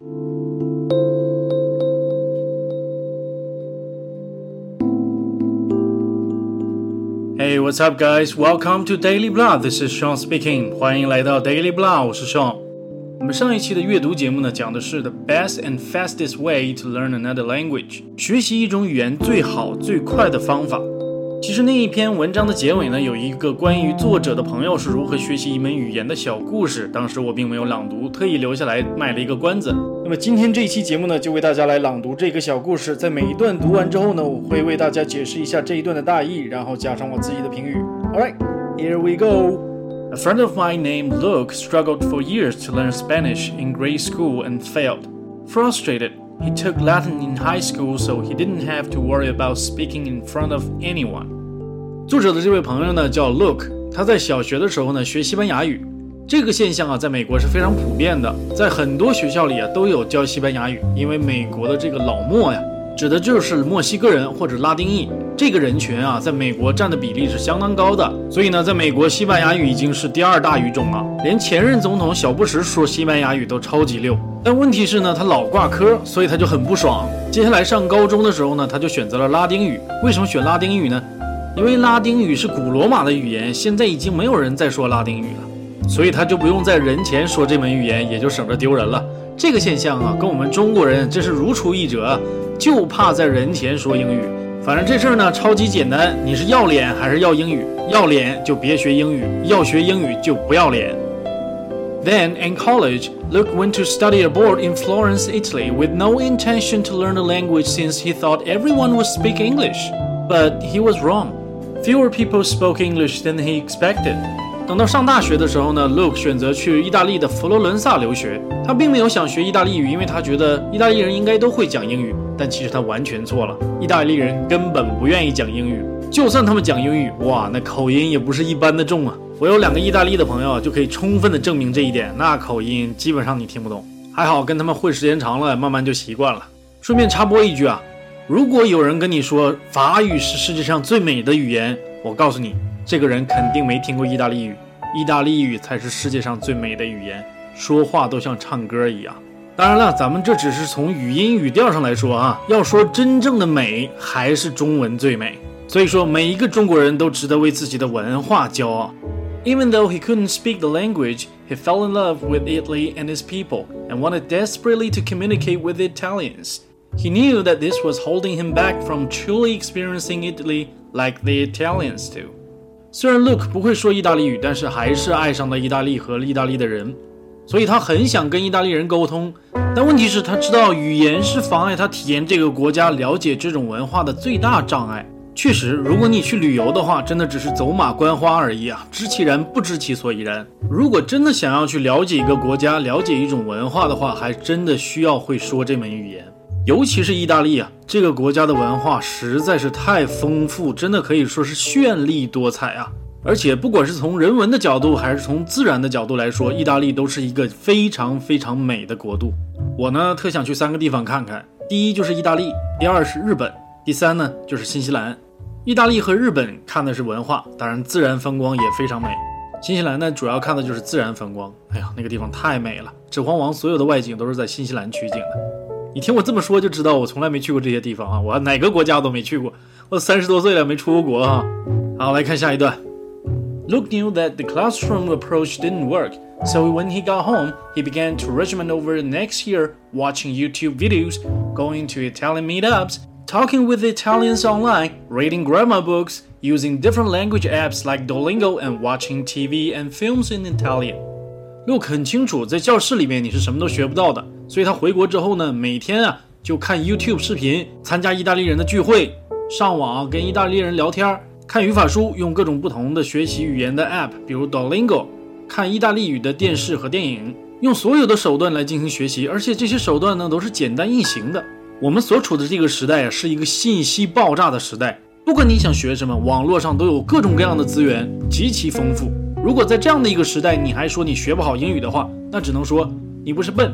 Hey, what's up, guys? Welcome to Daily Blah. This is Sean speaking. 欢迎来到 Daily Blah，我是 Sean。我们上一期的阅读节目呢，讲的是 the best and fastest way to learn another language，学习一种语言最好最快的方法。其实那一篇文章的结尾呢，有一个关于作者的朋友是如何学习一门语言的小故事。当时我并没有朗读，特意留下来卖了一个关子。那么今天这一期节目呢，就为大家来朗读这个小故事。在每一段读完之后呢，我会为大家解释一下这一段的大意，然后加上我自己的评语。All right, here we go. A friend of mine named Luke struggled for years to learn Spanish in grade school and failed. Frustrated, he took Latin in high school so he didn't have to worry about speaking in front of anyone. 作者的这位朋友呢叫 Luke，他在小学的时候呢学西班牙语。这个现象啊，在美国是非常普遍的，在很多学校里啊都有教西班牙语，因为美国的这个老墨呀，指的就是墨西哥人或者拉丁裔这个人群啊，在美国占的比例是相当高的。所以呢，在美国西班牙语已经是第二大语种了，连前任总统小布什说西班牙语都超级溜。但问题是呢，他老挂科，所以他就很不爽。接下来上高中的时候呢，他就选择了拉丁语。为什么选拉丁语呢？因为拉丁语是古罗马的语言，现在已经没有人再说拉丁语了。所以他就不用在人前说这门语言，也就省着丢人了。这个现象啊，跟我们中国人真是如出一辙，就怕在人前说英语。反正这事儿呢，超级简单，你是要脸还是要英语？要脸就别学英语，要学英语就不要脸。Then in college, Luke went to study abroad in Florence, Italy, with no intention to learn the language since he thought everyone would speak English. But he was wrong. Fewer people spoke English than he expected. 等到上大学的时候呢，Luke 选择去意大利的佛罗伦萨留学。他并没有想学意大利语，因为他觉得意大利人应该都会讲英语。但其实他完全错了，意大利人根本不愿意讲英语。就算他们讲英语，哇，那口音也不是一般的重啊！我有两个意大利的朋友，就可以充分的证明这一点。那口音基本上你听不懂。还好跟他们混时间长了，慢慢就习惯了。顺便插播一句啊，如果有人跟你说法语是世界上最美的语言，我告诉你。这个人肯定没听过意大利语，意大利语才是世界上最美的语言，说话都像唱歌一样。当然了，咱们这只是从语音语调上来说啊，要说真正的美，还是中文最美。所以说，每一个中国人都值得为自己的文化骄傲。Even though he couldn't speak the language, he fell in love with Italy and its people and wanted desperately to communicate with the Italians. He knew that this was holding him back from truly experiencing Italy like the Italians do. 虽然 Luke 不会说意大利语，但是还是爱上了意大利和意大利的人，所以他很想跟意大利人沟通。但问题是，他知道语言是妨碍他体验这个国家、了解这种文化的最大障碍。确实，如果你去旅游的话，真的只是走马观花而已啊，知其然不知其所以然。如果真的想要去了解一个国家、了解一种文化的话，还真的需要会说这门语言。尤其是意大利啊，这个国家的文化实在是太丰富，真的可以说是绚丽多彩啊！而且不管是从人文的角度，还是从自然的角度来说，意大利都是一个非常非常美的国度。我呢，特想去三个地方看看：第一就是意大利，第二是日本，第三呢就是新西兰。意大利和日本看的是文化，当然自然风光也非常美。新西兰呢，主要看的就是自然风光。哎呀，那个地方太美了，《指环王》所有的外景都是在新西兰取景的。你听我这么说就知道，我从来没去过这些地方啊！我哪个国家都没去过，我三十多岁了没出过国啊！好，来看下一段。Luke knew that the classroom approach didn't work, so when he got home, he began to regiment over the next year, watching YouTube videos, going to Italian meetups, talking with Italians online, reading grammar books, using different language apps like Duolingo, and watching TV and films in Italian. Luke 很清楚，在教室里面你是什么都学不到的。 所以他回国之后呢，每天啊就看 YouTube 视频，参加意大利人的聚会，上网跟意大利人聊天，看语法书，用各种不同的学习语言的 App，比如 Duolingo，看意大利语的电视和电影，用所有的手段来进行学习，而且这些手段呢都是简单易行的。我们所处的这个时代啊，是一个信息爆炸的时代，不管你想学什么，网络上都有各种各样的资源，极其丰富。如果在这样的一个时代，你还说你学不好英语的话，那只能说你不是笨。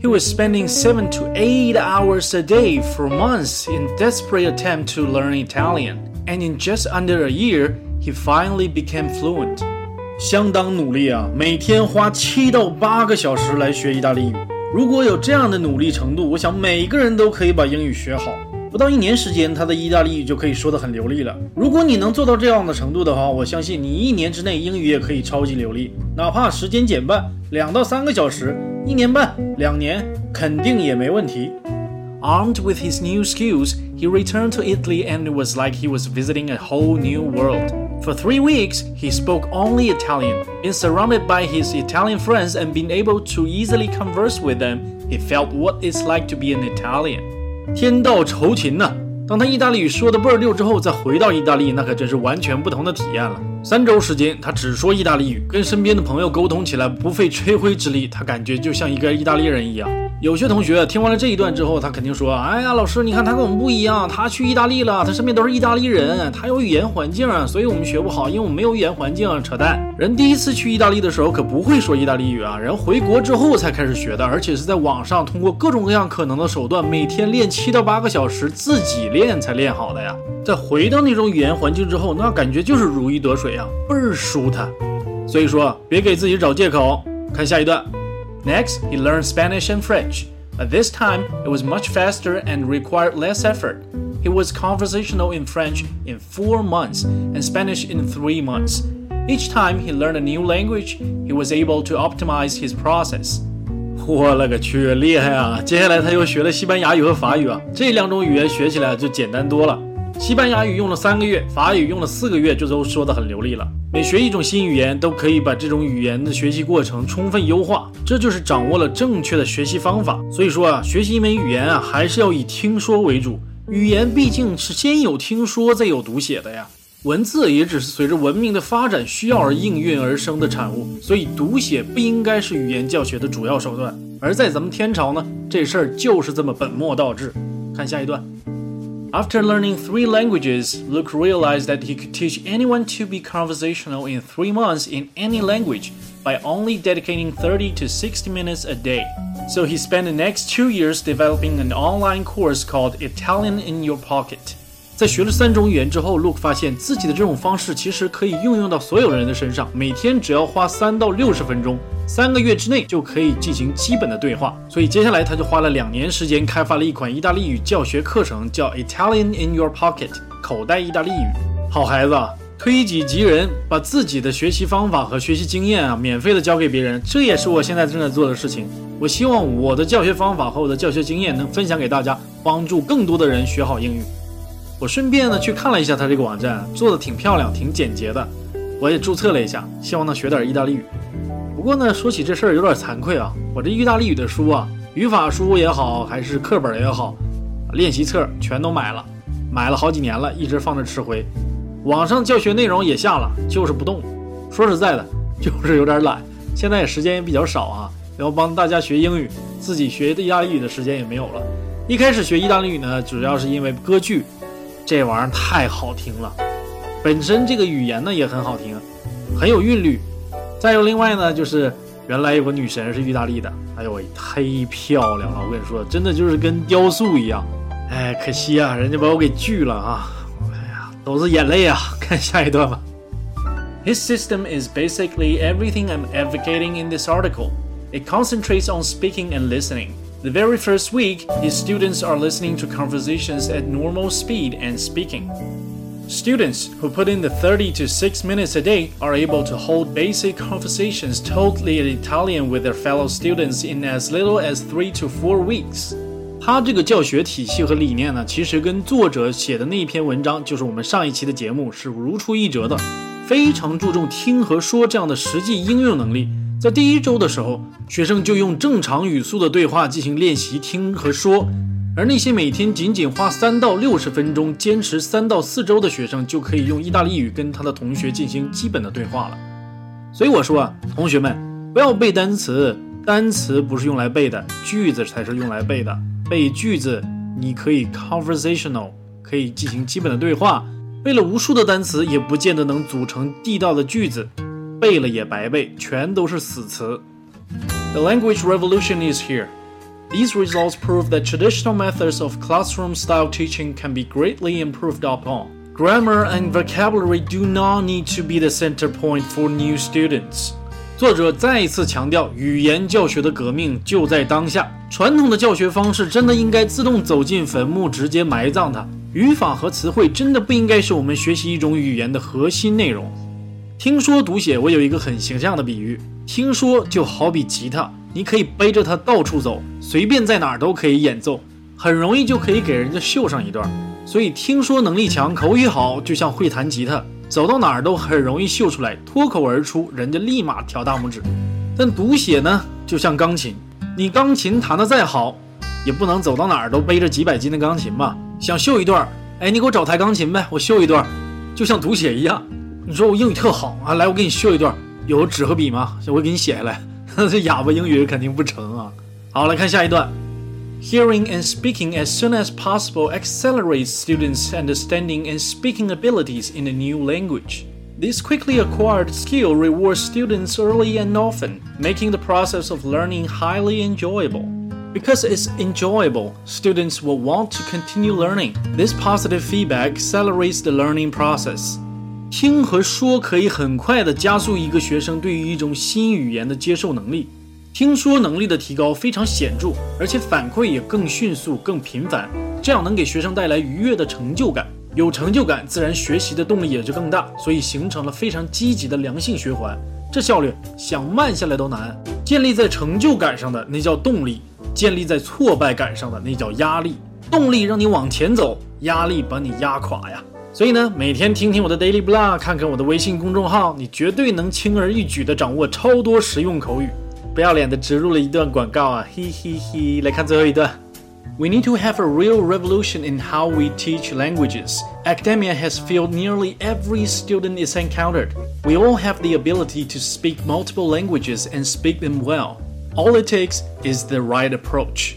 He was spending seven to eight hours a day for months in desperate attempt to learn Italian, and in just under a year, he finally became fluent. 相当努力啊，每天花七到八个小时来学意大利语。如果有这样的努力程度，我想每个人都可以把英语学好。不到一年时间，他的意大利语就可以说得很流利了。如果你能做到这样的程度的话，我相信你一年之内英语也可以超级流利。哪怕时间减半，两到三个小时，一年半、两年，肯定也没问题。Armed with his new skills, he returned to Italy and it was like he was visiting a whole new world. For three weeks, he spoke only Italian. Being surrounded by his Italian friends and being able to easily converse with them, he felt what it's like to be an Italian. 天道酬勤呐！当他意大利语说的倍儿溜之后，再回到意大利，那可真是完全不同的体验了。 三周时间，他只说意大利语，跟身边的朋友沟通起来不费吹灰之力，他感觉就像一个意大利人一样。有些同学听完了这一段之后，他肯定说：“哎呀，老师，你看他跟我们不一样，他去意大利了，他身边都是意大利人，他有语言环境，所以我们学不好，因为我们没有语言环境。”扯淡！人第一次去意大利的时候可不会说意大利语啊，人回国之后才开始学的，而且是在网上通过各种各样可能的手段，每天练七到八个小时，自己练才练好的呀。在回到那种语言环境之后，那感觉就是如鱼得水啊，倍儿舒坦。所以说，别给自己找借口。看下一段。Next, he learned Spanish and French. But this time, it was much faster and required less effort. He was conversational in French in four months and Spanish in three months. Each time he learned a new language, he was able to optimize his process. 我勒个去，厉害啊！接下来他又学了西班牙语和法语啊，这两种语言学起来就简单多了。 西班牙语用了三个月，法语用了四个月，就都说得很流利了。每学一种新语言，都可以把这种语言的学习过程充分优化，这就是掌握了正确的学习方法。所以说啊，学习一门语言啊，还是要以听说为主。语言毕竟是先有听说，再有读写的呀。文字也只是随着文明的发展需要而应运而生的产物，所以读写不应该是语言教学的主要手段。而在咱们天朝呢，这事儿就是这么本末倒置。看下一段。After learning three languages, Luke realized that he could teach anyone to be conversational in three months in any language by only dedicating 30 to 60 minutes a day. So he spent the next two years developing an online course called Italian in Your Pocket. 在学了三种语言之后，Luke 发现自己的这种方式其实可以运用到所有人的身上，每天只要花三到六十分钟，三个月之内就可以进行基本的对话。所以接下来他就花了两年时间开发了一款意大利语教学课程，叫 Italian in Your Pocket，口袋意大利语。好孩子，推己及人，把自己的学习方法和学习经验啊，免费的教给别人，这也是我现在正在做的事情。我希望我的教学方法和我的教学经验能分享给大家，帮助更多的人学好英语。我顺便呢去看了一下他这个网站，做的挺漂亮，挺简洁的。我也注册了一下，希望能学点意大利语。不过呢，说起这事儿有点惭愧啊，我这意大利语的书啊，语法书也好，还是课本也好，练习册全都买了，买了好几年了，一直放着吃灰。网上教学内容也下了，就是不动。说实在的，就是有点懒。现在也时间也比较少啊，要帮大家学英语，自己学意大利语的时间也没有了。一开始学意大利语呢，主要是因为歌剧。这玩意儿太好听了，本身这个语言呢也很好听，很有韵律。再有另外呢，就是原来有个女神是意大利的，哎呦喂，太漂亮了！我跟你说，真的就是跟雕塑一样。哎，可惜啊，人家把我给拒了啊！哎呀，都是眼泪啊！看下一段吧。His system is basically everything I'm advocating in this article. It concentrates on speaking and listening. The very first week, his students are listening to conversations at normal speed and speaking. Students who put in the 30 to 6 minutes a day are able to hold basic conversations totally in Italian with their fellow students in as little as 3 to 4 weeks. 他这个教学体系和理念呢，其实跟作者写的那一篇文章，就是我们上一期的节目是如出一辙的，非常注重听和说这样的实际应用能力。 在第一周的时候，学生就用正常语速的对话进行练习听和说，而那些每天仅仅花三到六十分钟、坚持三到四周的学生，就可以用意大利语跟他的同学进行基本的对话了。所以我说啊，同学们不要背单词，单词不是用来背的，句子才是用来背的。背句子你可以 conversational，可以进行基本的对话，背了无数的单词也不见得能组成地道的句子。背了也白背，全都是死词。The language revolution is here. These results prove that traditional methods of classroom style teaching can be greatly improved upon. Grammar and vocabulary do not need to be the center point for new students。作者再一次强调，语言教学的革命就在当下。传统的教学方式真的应该自动走进坟墓，直接埋葬它。语法和词汇真的不应该是我们学习一种语言的核心内容。 听说读写，我有一个很形象的比喻：听说就好比吉他，你可以背着它到处走，随便在哪儿都可以演奏，很容易就可以给人家秀上一段。所以，听说能力强、口语好，就像会弹吉他，走到哪儿都很容易秀出来，脱口而出，人家立马挑大拇指。但读写呢，就像钢琴，你钢琴弹得再好，也不能走到哪儿都背着几百斤的钢琴吧？想秀一段，哎，你给我找台钢琴呗，我秀一段。就像读写一样，你说我英语特好啊，来，我给你秀一段，有纸和笔吗？我给你写下来。这哑巴英语肯定不成啊。好，来看下一段。Hearing and speaking as soon as possible accelerates students' understanding and speaking abilities in a new language. This quickly acquired skill rewards students early and often, making the process of learning highly enjoyable. Because it's enjoyable, students will want to continue learning. This positive feedback accelerates the learning process. 听和说可以很快地加速一个学生对于一种新语言的接受能力。听说能力的提高非常显著，而且反馈也更迅速、更频繁，这样能给学生带来愉悦的成就感。有成就感，自然学习的动力也就更大，所以形成了非常积极的良性循环。这效率想慢下来都难。建立在成就感上的那叫动力，建立在挫败感上的那叫压力。动力让你往前走，压力把你压垮呀。所以呢，每天听听我的 Daily Blog，看看我的微信公众号，你绝对能轻而易举地掌握超多实用口语。不要脸的植入了一段广告啊，嘿嘿嘿！来看最后一段。We need to have a real revolution in how we teach languages. Academia has failed nearly every student is encountered. We all have the ability to speak multiple languages and speak them well. All it takes is the right approach.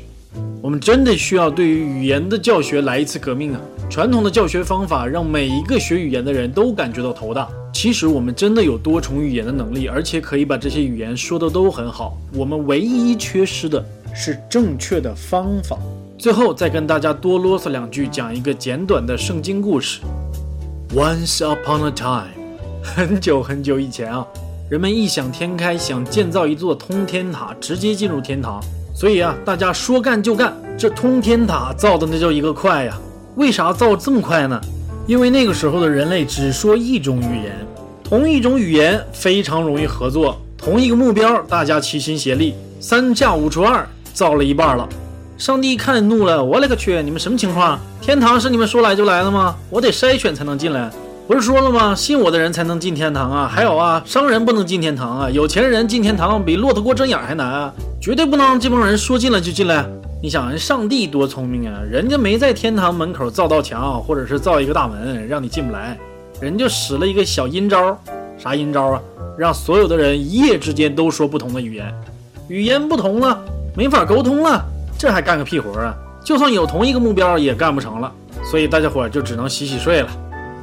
我们真的需要对于语言的教学来一次革命啊！传统的教学方法让每一个学语言的人都感觉到头大。其实我们真的有多重语言的能力，而且可以把这些语言说的都很好。我们唯一缺失的是正确的方法。最后再跟大家多啰嗦两句，讲一个简短的圣经故事。Once upon a time，很久很久以前啊，人们异想天开，想建造一座通天塔，直接进入天堂。所以啊，大家说干就干，这通天塔造的那叫一个快呀！为啥造这么快呢？因为那个时候的人类只说一种语言，同一种语言非常容易合作，同一个目标大家齐心协力，三下五除二造了一半了。上帝一看怒了，我勒个去！你们什么情况？天堂是你们说来就来的吗？我得筛选才能进来。不是说了吗？信我的人才能进天堂啊！还有啊，商人不能进天堂啊！有钱人进天堂比骆驼过针眼还难啊！绝对不能让这帮人说进来就进来。你想，人上帝多聪明啊！人家没在天堂门口造道墙，或者是造一个大门让你进不来，人就使了一个小阴招。啥阴招啊？让所有的人一夜之间都说不同的语言，语言不同了，没法沟通了。这还干个屁活啊！就算有同一个目标，也干不成了。所以大家伙就只能洗洗睡了。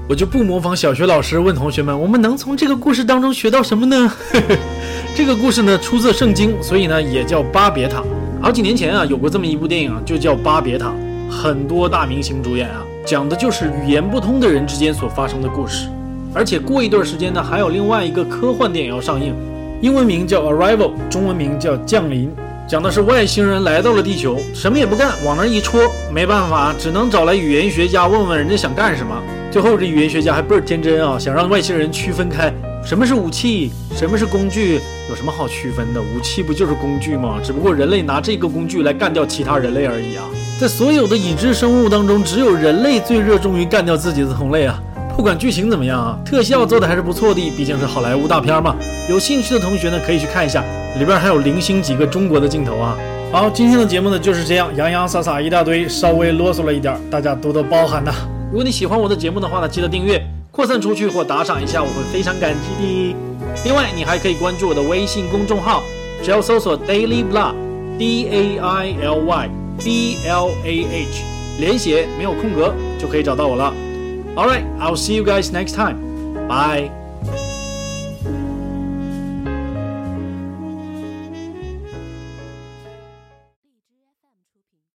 我就不模仿小学老师问同学们：我们能从这个故事当中学到什么呢？这个故事呢出自圣经，所以呢也叫巴别塔。好几年前啊，有过这么一部电影啊，就叫《巴别塔》，很多大明星主演啊，讲的就是语言不通的人之间所发生的故事。而且过一段时间呢，还有另外一个科幻电影要上映，英文名叫《Arrival》，中文名叫《降临》。讲的是外星人来到了地球，什么也不干，往那一戳，没办法，只能找来语言学家问问人家想干什么。最后这语言学家还倍儿天真啊，想让外星人区分开什么是武器，什么是工具，有什么好区分的？武器不就是工具吗？只不过人类拿这个工具来干掉其他人类而已啊。在所有的已知生物当中，只有人类最热衷于干掉自己的同类啊。不管剧情怎么样啊，特效做的还是不错的，毕竟是好莱坞大片嘛。有兴趣的同学呢，可以去看一下。里边还有零星几个中国的镜头啊！好，今天的节目呢就是这样，洋洋洒洒一大堆，稍微啰嗦了一点，大家多多包涵呐。如果你喜欢我的节目的话呢，记得订阅、扩散出去或打赏一下，我会非常感激的。另外，你还可以关注我的微信公众号，只要搜索 Daily Blah，D A I L Y B L A H，连写没有空格就可以找到我了。All right，I'll see you guys next time. Bye.